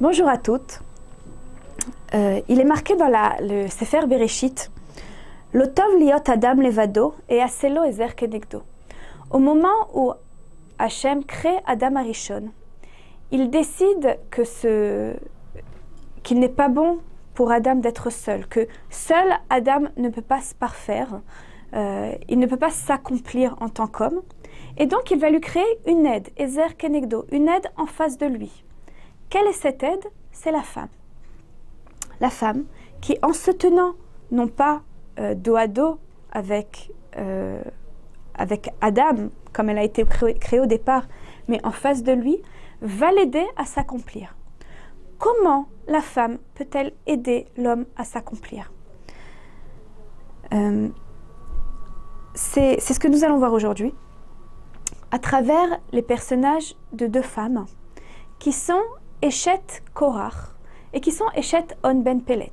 Bonjour à toutes. Euh, il est marqué dans le Sefer Bereshit L'otov liot Adam levado et aselo ezer kenegdo. Au moment où Hachem crée Adam Arishon, il décide que qu'il n'est pas bon pour Adam d'être seul, que seul Adam ne peut pas se parfaire, euh, il ne peut pas s'accomplir en tant qu'homme, et donc il va lui créer une aide, Ezer Kenegdo, une aide en face de lui. Quelle est cette aide? C'est la femme. La femme qui, en se tenant non pas euh, dos à dos avec, euh, avec Adam, comme elle a été créée au départ, mais en face de lui, va l'aider à s'accomplir. Comment la femme peut-elle aider l'homme à s'accomplir? Euh, C'est ce que nous allons voir aujourd'hui à travers les personnages de deux femmes qui sont Eshet Korach et qui sont Eshet On Ben Pelet.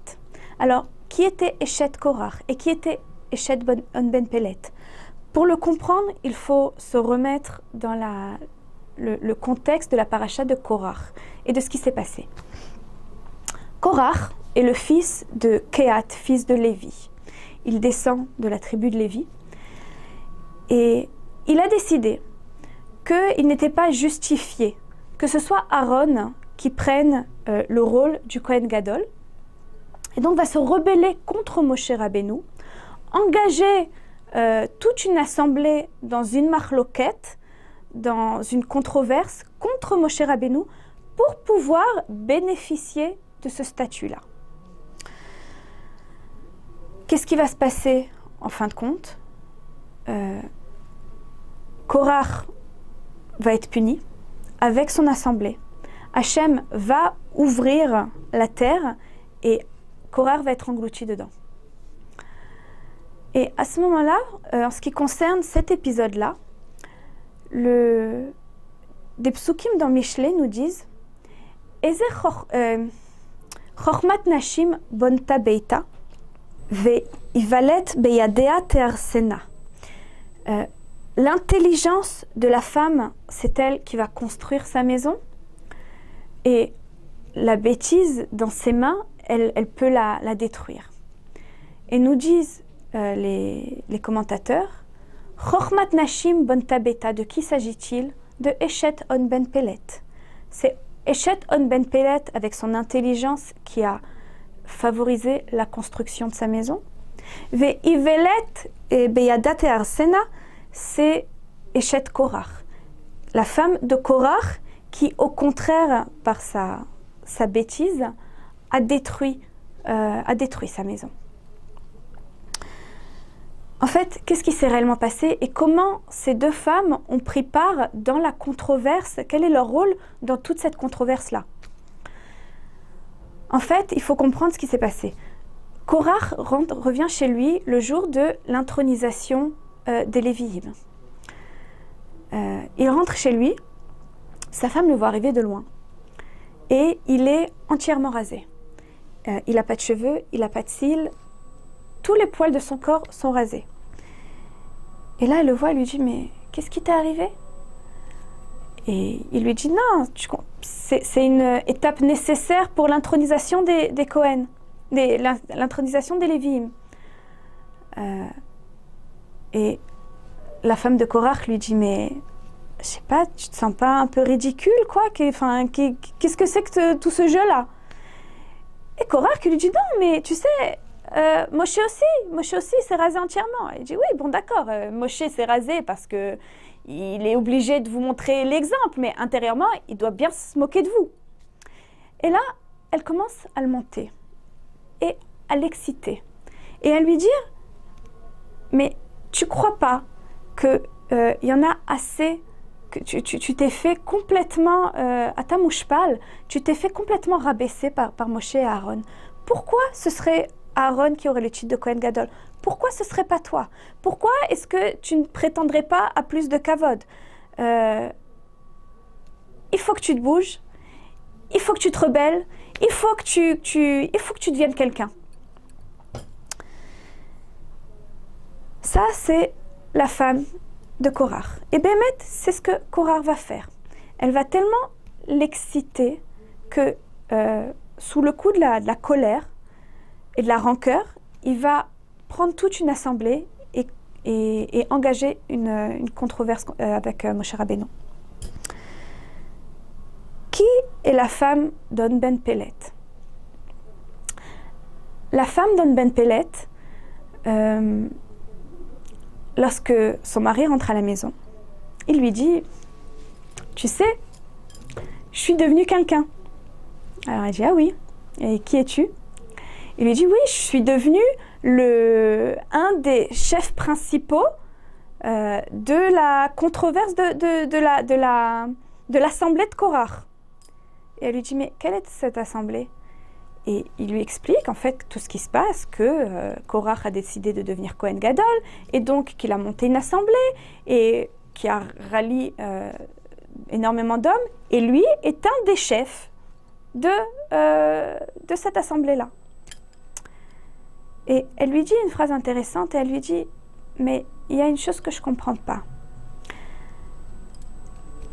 Alors, qui était Eshet Korach et qui était Eshet On Ben Pelet? Pour le comprendre, il faut se remettre dans le, contexte de la paracha de Korach et de ce qui s'est passé. Korach est le fils de Kehat, fils de Lévi. Il descend de la tribu de Lévi et il a décidé qu'il n'était pas justifié que ce soit Aaron qui prenne euh, le rôle du Kohen Gadol, et donc va se rebeller contre Moshe Rabbeinu, engager euh, toute une assemblée dans une marloquette, dans une controverse contre Moshe Rabbeinu, pour pouvoir bénéficier de ce statut-là. Qu'est-ce qui va se passer en fin de compte? Euh, va être puni avec son assemblée. Hachem va ouvrir la terre et Korach va être englouti dedans. Et à ce moment-là, euh, en ce qui concerne cet épisode-là, des psukim dans Michelet nous disent euh, Chormat Nashim bonta beita ve ivalet beyadea. Euh, L'intelligence de la femme, c'est elle qui va construire sa maison. Et la bêtise dans ses mains, elle, peut la, détruire. Et nous disent euh, les, commentateurs, Chochmat Nashim Bontabeta, de qui s'agit-il? De Eshet On Ben Pelet. C'est Eshet On Ben Pelet avec son intelligence qui a favorisé la construction de sa maison. Ve Ivelet et Beyadat et Arsena, c'est Eshet Korach, la femme de Korach qui, au contraire, par sa, sa bêtise, a détruit, euh, a détruit sa maison. En fait, qu'est-ce qui s'est réellement passé et comment ces deux femmes ont pris part dans la controverse? Quel est leur rôle dans toute cette controverse-là? En fait, il faut comprendre ce qui s'est passé. Korach revient chez lui le jour de l'intronisation euh, des. Euh, il rentre chez lui, sa femme le voit arriver de loin et il est entièrement rasé. Euh, il n'a pas de cheveux, il n'a pas de cils, tous les poils de son corps sont rasés. Et là, elle le voit, elle lui dit Mais qu'est-ce qui t'est arrivé? Et il lui dit Non, c'est une étape nécessaire pour l'intronisation des, des Cohen, l'intronisation des Lévi'im. Et la femme de Korach lui dit Mais je sais pas, tu te sens pas un peu ridicule, quoi Qu'est-ce que c'est que tout ce jeu-là? Et Korach lui dit Non, mais tu sais, euh, Moshe aussi, Moshe aussi s'est rasé entièrement. Il dit Oui, bon, d'accord, euh, Moshe s'est rasé parce que il est obligé de vous montrer l'exemple, mais intérieurement, il doit bien se moquer de vous. Et là, elle commence à le monter et à l'exciter et à lui dire Mais tu crois pas qu'il euh, y en a assez tu t'es fait complètement, euh, à ta mouche-pâle, tu t'es fait complètement rabaisser par, par Moshe et Aaron. Pourquoi ce serait Aaron qui aurait le titre de Kohen Gadol? Pourquoi ce serait pas toi? Pourquoi est-ce que tu ne prétendrais pas à plus de kavod? Euh, Il faut que tu te bouges, il faut que tu te rebelles, il faut que tu, tu il faut que tu deviennes quelqu'un. Ça, c'est la femme de Korach. Et Bémet, c'est ce que Korach va faire. Elle va tellement l'exciter que euh, sous le coup de la, colère et de la rancœur, il va prendre toute une assemblée et, et, engager une, controverse euh, avec euh, Moshe Rabbeinu. Qui est la femme d'On Ben Pellet La femme d'On Ben Pellet, lorsque son mari rentre à la maison, il lui dit Tu sais, je suis devenue quelqu'un. Alors elle dit Ah oui, et qui es-tu? Il lui dit Oui, je suis devenue le, un des chefs principaux euh, de la controverse de, de, la, de, la, de l'assemblée de Korach. Et elle lui dit Mais quelle est cette assemblée? Et il lui explique en fait tout ce qui se passe, que euh, Korach a décidé de devenir Cohen Gadol, et donc qu'il a monté une assemblée, et qui a rallié euh, énormément d'hommes, et lui est un des chefs de, euh, de cette assemblée-là. Et elle lui dit une phrase intéressante, et elle lui dit, mais il y a une chose que je ne comprends pas.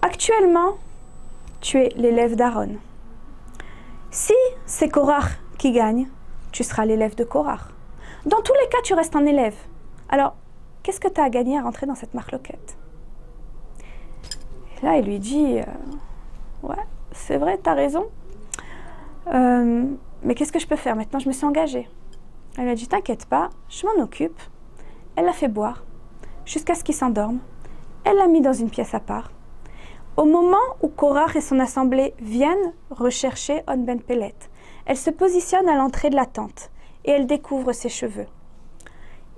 Actuellement, tu es l'élève d'Aaron. Si c'est Korach qui gagne, tu seras l'élève de Korach. Dans tous les cas, tu restes un élève. Alors, qu'est-ce que tu as à gagner à rentrer dans cette marloquette? Et là, il lui dit euh, Ouais, c'est vrai, tu as raison. Euh, mais qu'est-ce que je peux faire Maintenant, je me suis engagée. Elle lui a dit T'inquiète pas, je m'en occupe. Elle l'a fait boire jusqu'à ce qu'il s'endorme. Elle l'a mis dans une pièce à part. Au moment où Korach et son assemblée viennent rechercher On Ben Pellet, elle se positionne à l'entrée de la tente et elle découvre ses cheveux.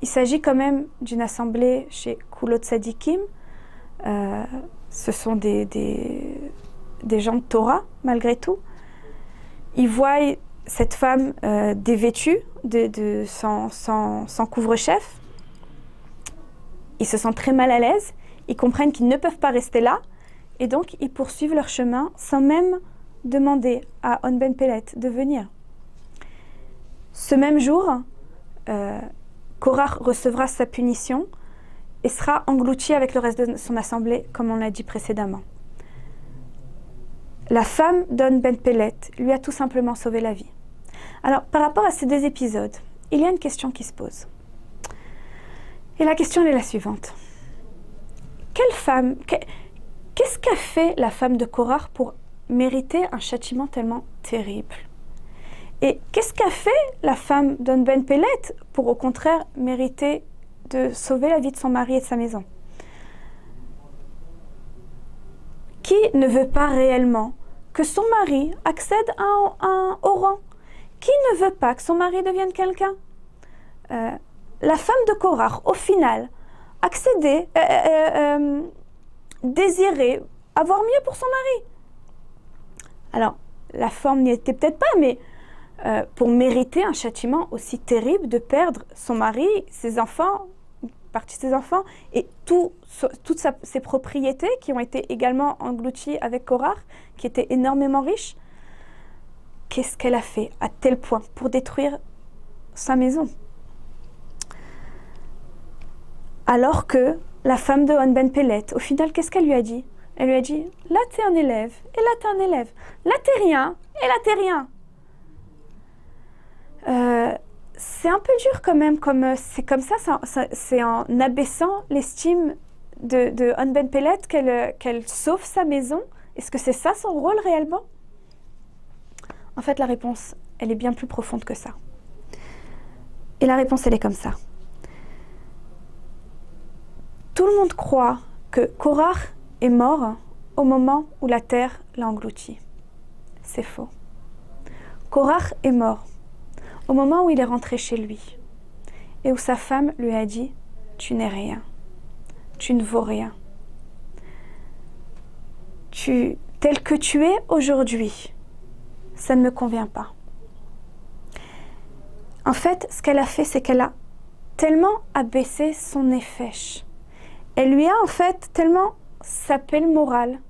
Il s'agit quand même d'une assemblée chez Kulot Sadikim. Euh, ce sont des, gens de Torah, malgré tout. Ils voient cette femme euh, dévêtue, de, de, sans couvre-chef. Ils se sentent très mal à l'aise. Ils comprennent qu'ils ne peuvent pas rester là et donc, ils poursuivent leur chemin sans même demander à On Ben Pellet de venir. Ce même jour, euh, Korach recevra sa punition et sera englouti avec le reste de son assemblée, comme on l'a dit précédemment. La femme d'On Ben Pellet lui a tout simplement sauvé la vie. Alors, par rapport à ces deux épisodes, il y a une question qui se pose. Et la question est la suivante. Quelle femme, Qu'est-ce qu'a fait la femme de Korach pour mériter un châtiment tellement terrible? Et qu'est-ce qu'a fait la femme d'On Ben Pellet pour au contraire mériter de sauver la vie de son mari et de sa maison? Qui ne veut pas réellement que son mari accède à un, au rang? Qui ne veut pas que son mari devienne quelqu'un? Euh, La femme de Korach, au final, accéder, euh, euh, désirer avoir mieux pour son mari. Alors, la forme n'y était peut-être pas, mais euh, pour mériter un châtiment aussi terrible de perdre son mari, ses enfants, partie de ses enfants, et tout, toutes ses propriétés qui ont été également englouties avec Korach, qui était énormément riche, qu'est-ce qu'elle a fait à tel point pour détruire sa maison? Alors que la femme de Han Ben Pellet, au final, qu'est-ce qu'elle lui a dit? Elle lui a dit Là, t'es un élève, et là, t'es un élève. Là, t'es rien, et là, t'es rien. Euh, c'est un peu dur quand même, comme euh, c'est comme ça, c'est en abaissant l'estime de, de Ben Pellet euh, qu'elle sauve sa maison. Est-ce que c'est ça son rôle réellement? En fait, la réponse, elle est bien plus profonde que ça. Et la réponse, elle est comme ça. Tout le monde croit que Korach est mort au moment où la terre l'a englouti. C'est faux. Korach est mort au moment où il est rentré chez lui et où sa femme lui a dit Tu n'es rien, tu ne vaux rien. Tu, tel que tu es aujourd'hui, ça ne me convient pas. En fait, ce qu'elle a fait, c'est qu'elle a tellement abaissé son effet elle lui a en fait tellement sapé le moral,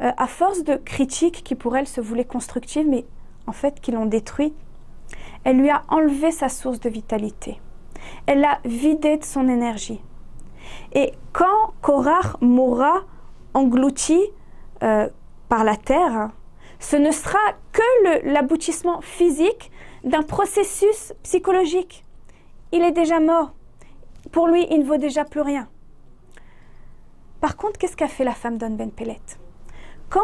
euh, à force de critiques qui pour elle se voulaient constructives, mais en fait qui l'ont détruit. Elle lui a enlevé sa source de vitalité. Elle l'a vidé de son énergie. Et quand Korach mourra englouti euh, par la terre, ce ne sera que que l'aboutissement physique d'un processus psychologique. Il est déjà mort. Pour lui, il ne vaut déjà plus rien. Par contre, qu'est-ce qu'a fait la femme d'On Ben Pellet Quand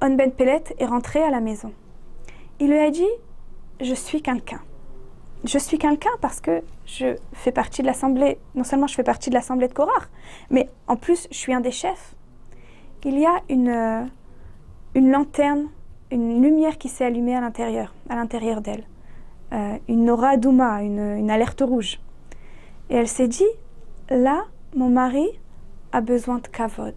On Ben Pellet est rentré à la maison, il lui a dit Je suis quelqu'un. Je suis quelqu'un parce que je fais partie de l'assemblée. Non seulement je fais partie de l'assemblée de Korach, mais en plus, je suis un des chefs. Il y a une, euh, une lanterne, une lumière qui s'est allumée à l'intérieur, à l'intérieur d'elle. Euh, une aura douma, une, une alerte rouge. Et elle s'est dit Là, mon mari a besoin de kavod.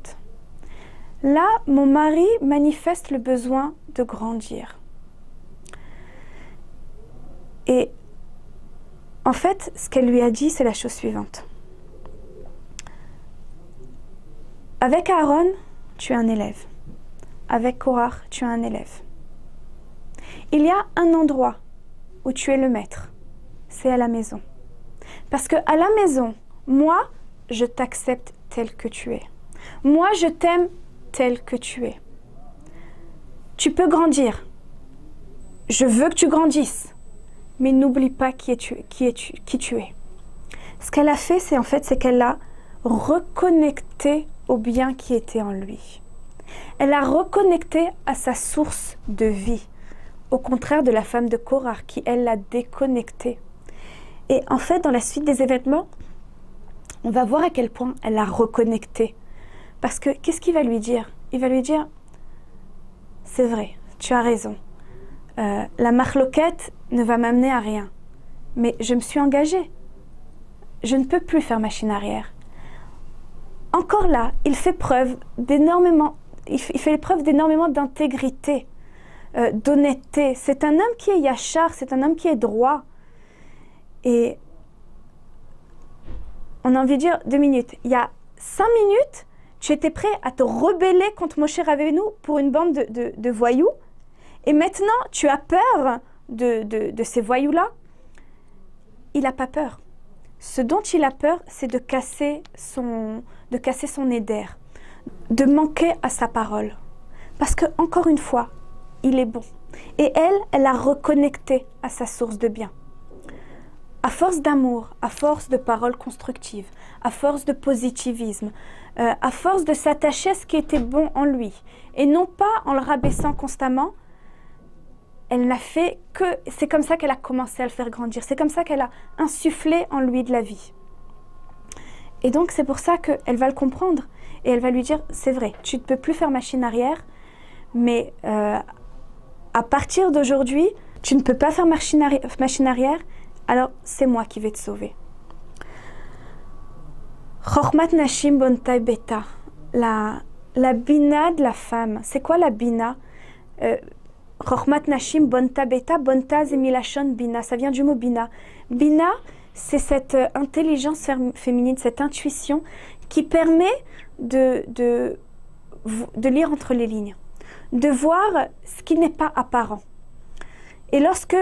Là, mon mari manifeste le besoin de grandir. Et en fait, ce qu'elle lui a dit, c'est la chose suivante. Avec Aaron, tu es un élève. Avec Korah, tu es un élève. Il y a un endroit où tu es le maître. C'est à la maison. Parce que à la maison, moi, je t'accepte tel que tu es. Moi, je t'aime tel que tu es. Tu peux grandir. Je veux que tu grandisses. Mais n'oublie pas qui, es tu, qui, es qui tu es. Ce qu'elle a fait, c'est en fait, c'est qu'elle a reconnecté au bien qui était en lui. Elle a reconnecté à sa source de vie, au contraire de la femme de Korah qui, elle, l'a déconnecté. Et en fait, dans la suite des événements, on va voir à quel point elle l'a reconnecté. Parce que qu'est-ce qu'il va lui dire? Il va lui dire C'est vrai, tu as raison. Euh, la marloquette ne va m'amener à rien. Mais je me suis engagée. Je ne peux plus faire machine arrière. Encore là, il fait preuve d'énormément, il fait preuve d'énormément d'intégrité, euh, d'honnêteté. C'est un homme qui est yachar, c'est un homme qui est droit. Et on a envie de dire deux minutes. Il y a cinq minutes, tu étais prêt à te rebeller contre Moshe Rabbeinu pour une bande de, voyous. Et maintenant, tu as peur de, de ces voyous-là. Il n'a pas peur. Ce dont il a peur, c'est de casser son, de casser son éder, de manquer à sa parole. Parce que, encore une fois, il est bon. Et elle, elle a reconnecté à sa source de bien à force d'amour, à force de paroles constructives, à force de positivisme, euh, à force de s'attacher à ce qui était bon en lui, et non pas en le rabaissant constamment, elle n'a fait que... C'est comme ça qu'elle a commencé à le faire grandir, c'est comme ça qu'elle a insufflé en lui de la vie. Et donc c'est pour ça qu'elle va le comprendre, et elle va lui dire, c'est vrai, tu ne peux plus faire machine arrière, mais euh, à partir d'aujourd'hui, tu ne peux pas faire machine arrière, alors c'est moi qui vais te sauver. Nashim Beta, la, la bina de la femme. C'est quoi la bina? Euh, Chormat Nashim Bonta Beta, Bonta Zemilachon Bina, ça vient du mot bina. Bina, c'est cette euh, intelligence féminine, cette intuition qui permet de, de, de lire entre les lignes, de voir ce qui n'est pas apparent. Et lorsque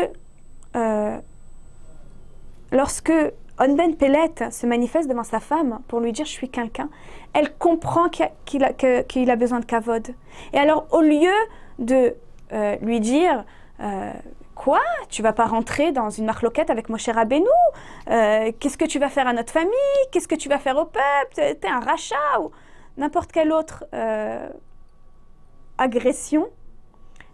euh, lorsque Onben Pellet se manifeste devant sa femme pour lui dire je suis quelqu'un, elle comprend qu'il a, besoin de kavod. Et alors au lieu de euh, lui dire euh, quoi? Tu vas pas rentrer dans une marloquette avec Moshe Rabbeinu? Euh, Qu'est-ce que tu vas faire à notre famille? Qu'est-ce que tu vas faire au peuple? T'es un rachat ou n'importe quelle autre agression.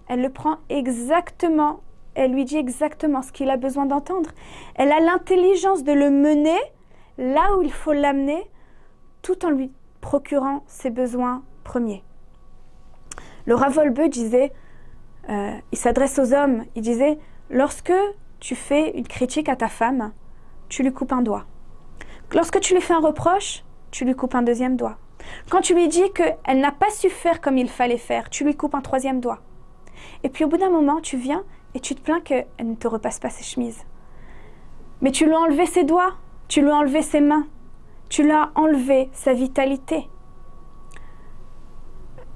Elle le prend exactement elle lui dit exactement ce qu'il a besoin d'entendre. Elle a l'intelligence de le mener là où il faut l'amener, tout en lui procurant ses besoins premiers. Le Ravolbeu disait, euh, il s'adresse aux hommes, il disait, lorsque tu fais une critique à ta femme, tu lui coupes un doigt. Lorsque tu lui fais un reproche, tu lui coupes un deuxième doigt. Quand tu lui dis qu'elle n'a pas su faire comme il fallait faire, tu lui coupes un troisième doigt. Et puis au bout d'un moment, tu viens et tu te plains qu'elle ne te repasse pas ses chemises. Mais tu lui as enlevé ses doigts, tu lui as enlevé ses mains, tu lui as enlevé sa vitalité.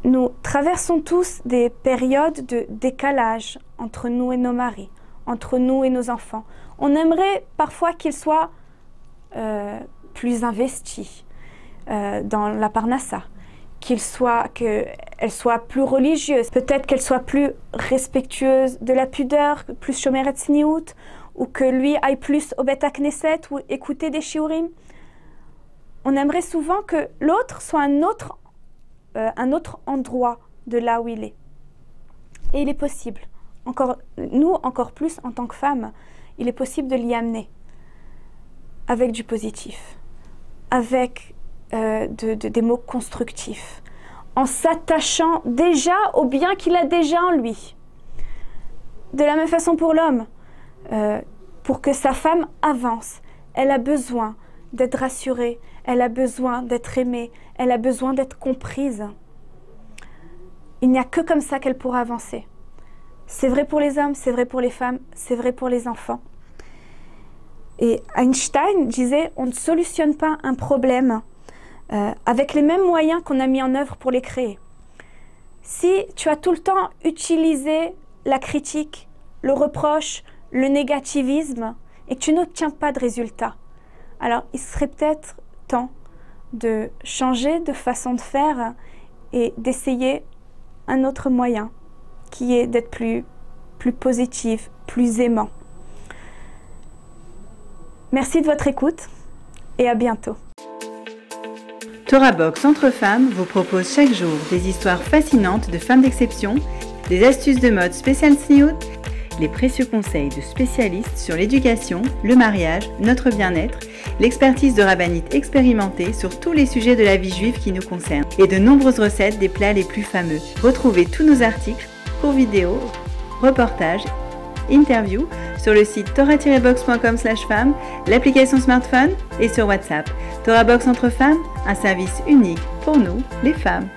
Nous traversons tous des périodes de décalage entre nous et nos maris, entre nous et nos enfants. On aimerait parfois qu'ils soient euh, plus investis euh, dans la parnassa, qu'elle soit plus religieuse, peut-être qu'elle soit plus respectueuse de la pudeur, plus shomeret sniout, ou que lui aille plus au Beta Knesset ou écouter des shiurim. On aimerait souvent que l'autre soit un autre, euh, un autre endroit de là où il est. Et il est possible. Encore, nous, encore plus en tant que femmes, il est possible de l'y amener avec du positif, avec euh, des mots constructifs, en s'attachant déjà au bien qu'il a déjà en lui. De la même façon pour l'homme, euh, pour que sa femme avance, elle a besoin d'être rassurée, elle a besoin d'être aimée, elle a besoin d'être comprise. Il n'y a que comme ça qu'elle pourra avancer. C'est vrai pour les hommes, c'est vrai pour les femmes, c'est vrai pour les enfants. Et Einstein disait, on ne solutionne pas un problème euh, avec les mêmes moyens qu'on a mis en œuvre pour les créer. Si tu as tout le temps utilisé la critique, le reproche, le négativisme et que tu n'obtiens pas de résultat, alors il serait peut-être temps de changer de façon de faire et d'essayer un autre moyen qui est d'être plus, plus positif, plus aimant. Merci de votre écoute et à bientôt. Box Entre Femmes vous propose chaque jour des histoires fascinantes de femmes d'exception, des astuces de mode spéciales sniout, les précieux conseils de spécialistes sur l'éducation, le mariage, notre bien-être, l'expertise de rabbinites expérimentées sur tous les sujets de la vie juive qui nous concernent et de nombreuses recettes des plats les plus fameux. Retrouvez tous nos articles, cours vidéo, reportages, interviews sur le site torah-box.com femme, l'application smartphone et sur WhatsApp. Torah Box entre femmes, un service unique pour nous, les femmes.